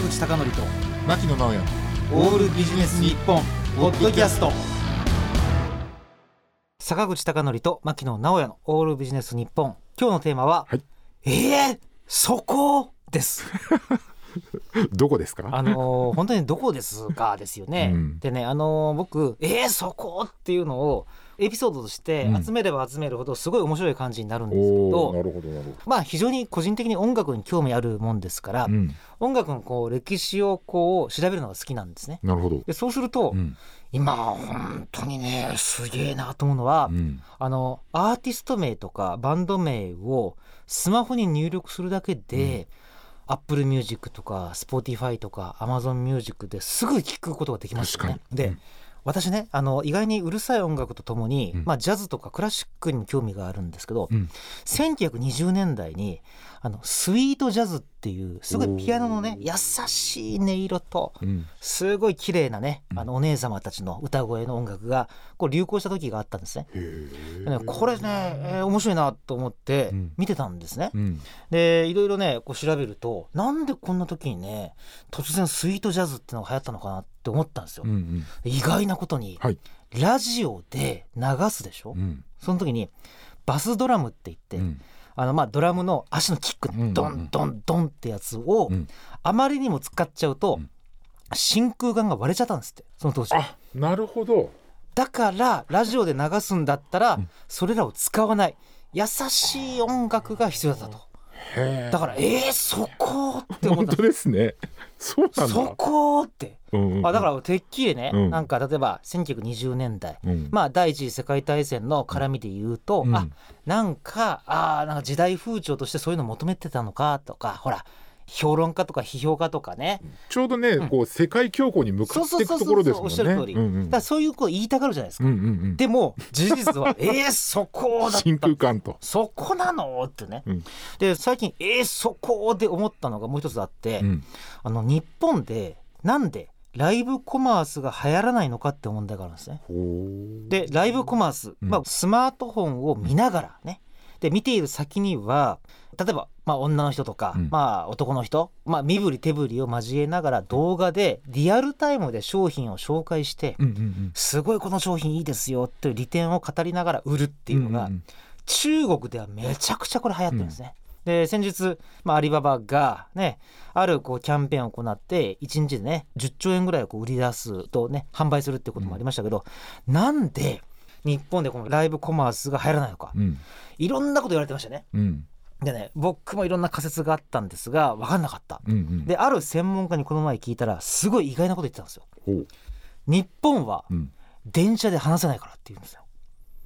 坂口孝則と牧野直哉。オールビジネス日本ポッドキャスト。坂口孝則と牧野直哉のオールビジネス日本。今日のテーマは、はい。えー、そこです。どこですか？あのー本当にどこですか？ですよね、うん。でねあのー僕えー、そこっていうのをエピソードとしてうん。集めれば集めるほどすごい面白い感じになるんですけおど、おなるほどまあ非常に個人的に音楽に興味あるもんですから、音楽のこう歴史をこう調べるのが好きなんですね。なるほど、でそうすると、うん。今本当にねすげえなと思うのは、うん、あのアーティスト名とかバンド名をスマホに入力するだけで、Apple Music とか Spotify とか Amazon Music ですぐ聴くことができますよね。確か。に。で、うん私ねあの意外にうるさい音楽とともに、うん。まあ、ジャズとかクラシックにも興味があるんですけど、うん。1920年代にあのスイートジャズっていうすごいピアノのね優しい音色とうん、すごい綺麗なねうん。あのお姉様たちの歌声の音楽がこう流行した時があったんですね。ねこれね、えー面白いなと思ってうん。見てたんですね。うん、でいろいろねこう調べるとなんでこんな時にね突然スイートジャズってのが流行ったのかなって思ったんですよ。うんうん。意外なことに、はい。ラジオで流すでしょ、うん。その時にバスドラムって言って、うん。あのまあドラムの足のキックうんうんうん。ドンドンドンってやつをうん。あまりにも使っちゃうとうん。真空管が割れちゃったんですってその当時。あなるほど。だからラジオで流すんだったらうん。それらを使わない。優しい音楽が必要だったと。へえだからえー、そこって思った。本当ですねそうなんだ。そこって。うんうんあだからてっきりね、うん。なんか例えば1920年代。うん。まあ第一次世界大戦の絡みで言うと、うん。あなんかあーなんか時代風潮としてそういうの求めてたのかとかほら評論家とか批評家とかね、ちょうどね、うん。こう世界恐慌に向かっていくところですもんね。そうそうそうそうおっしゃる通り。うんうんだそういうこと言いたがるじゃないですか、うんうんうん。でも事実は えー、そこだった。真空管と。そこなの？ってね、うん。で最近えー、そこで思ったのがもう一つあって、うん。あの日本でなんでライブコマースが流行らないのかって問題があるんですね。でライブコマース、うん。まあ、スマートフォンを見ながらね。で見ている先には例えば、まあ、女の人とか、うん。まあ、男の人、まあ、身振り手振りを交えながら動画でリアルタイムで商品を紹介して、うんうんうん。すごいこの商品いいですよっていう利点を語りながら売るっていうのが、んん中国ではめちゃくちゃこれ流行ってるんですね。で先日、まあ、アリババがねあるこうキャンペーンを行って1日でね10兆円ぐらいをこう売り出すとね販売するってこともありましたけど、なんで日本でこのライブコマースが流行らないのか。うん。いろんなこと言われてましたね。うんでね僕もいろんな仮説があったんですが分かんなかった。うんうん。である専門家にこの前聞いたらすごい意外なこと言ってたんですよ。日本はうん。電車で話せないからって言うんですよ。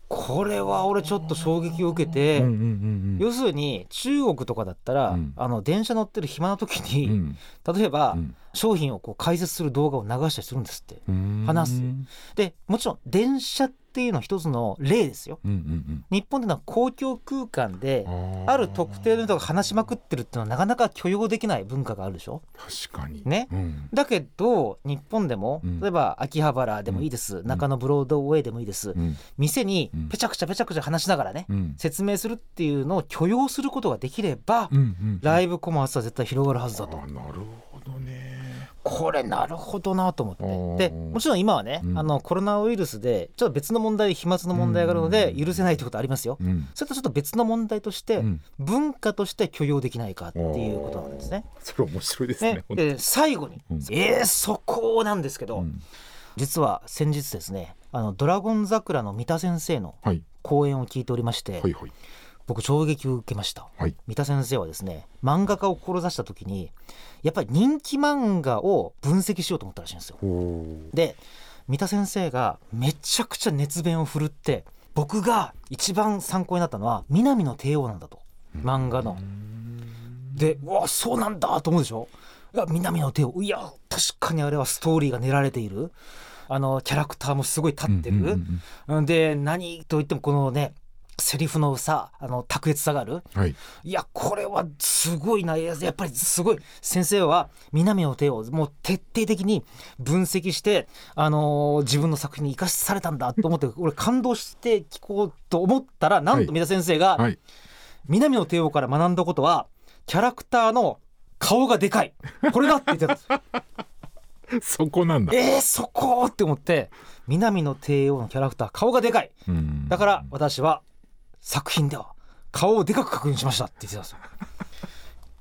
これは俺ちょっと衝撃を受けて、うんうんうんうん。要するに中国とかだったら、うん。あの電車乗ってる暇な時に、うん。例えば、うん。商品をこう解説する動画を流したりするんですって。うん。話す。うんでもちろん電車っていうのは一つの例ですよ。うんうん日本でのは公共空間でうんある特定の人が話しまくってるっていうのはなかなか許容できない文化があるでしょ。確かに。ね。うん。だけど日本でもうん。例えば秋葉原でもいいです、中野ブロードウェイでもいいです、うん。店にうん。ぺちゃくちゃぺちゃくちゃ話しながらね、うん。説明するっていうのを許容することができれば、うんうんライブコマースは絶対広がるはずだと。あなるほどねこれなるほどなと思って。でもちろん今はね、うん。あのコロナウイルスでちょっと別の問題飛沫の問題があるのでうん。許せないってことありますよ。うん。それとちょっと別の問題として、うん。文化として許容できないかっていうことなんですね。それ面白いですねで最後に、うん。えー、そこなんですけど、うん。実は先日ですねあのドラゴン桜の三田先生のはい。講演を聞いておりまして、はいはい僕衝撃を受けました。はい。三田先生はですね漫画家を志した時にやっぱり人気漫画を分析しようと思ったらしいんですよ。ほで三田先生がめちゃくちゃ熱弁を振るって僕が一番参考になったのは南の帝王なんだと。漫画の。でうわそうなんだと思うでしょ？いや南の帝王。いや確かにあれはストーリーが練られている。あのキャラクターもすごい立ってる、で何といってもこのねセリフのさあの卓越さがある。はい。いやこれはすごいな。やっぱりすごい。先生は南の手をもう徹底的に分析して、あのー自分の作品に生かされたんだと思って 俺感動して聞こうと思ったらなんと三田先生が、はい。南の帝王から学んだことはキャラクターの顔がでかい。これだって言ってたんです そこなんだ。えー、そこって思って南の帝王のキャラクター顔がでかい。うん。だから私は作品では顔をでかく確認しましたって言ってたんですよ。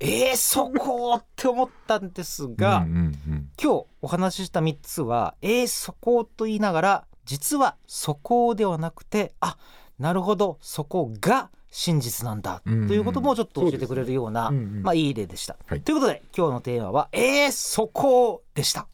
えー、そこって思ったんですが、うんうんうん。今日お話しした3つはえー、そこと言いながら実はそこではなくてあなるほどそこが真実なんだということもちょっと教えてくれるような、まあいい例でした。はい。ということで今日のテーマは「えー、そこ」でした。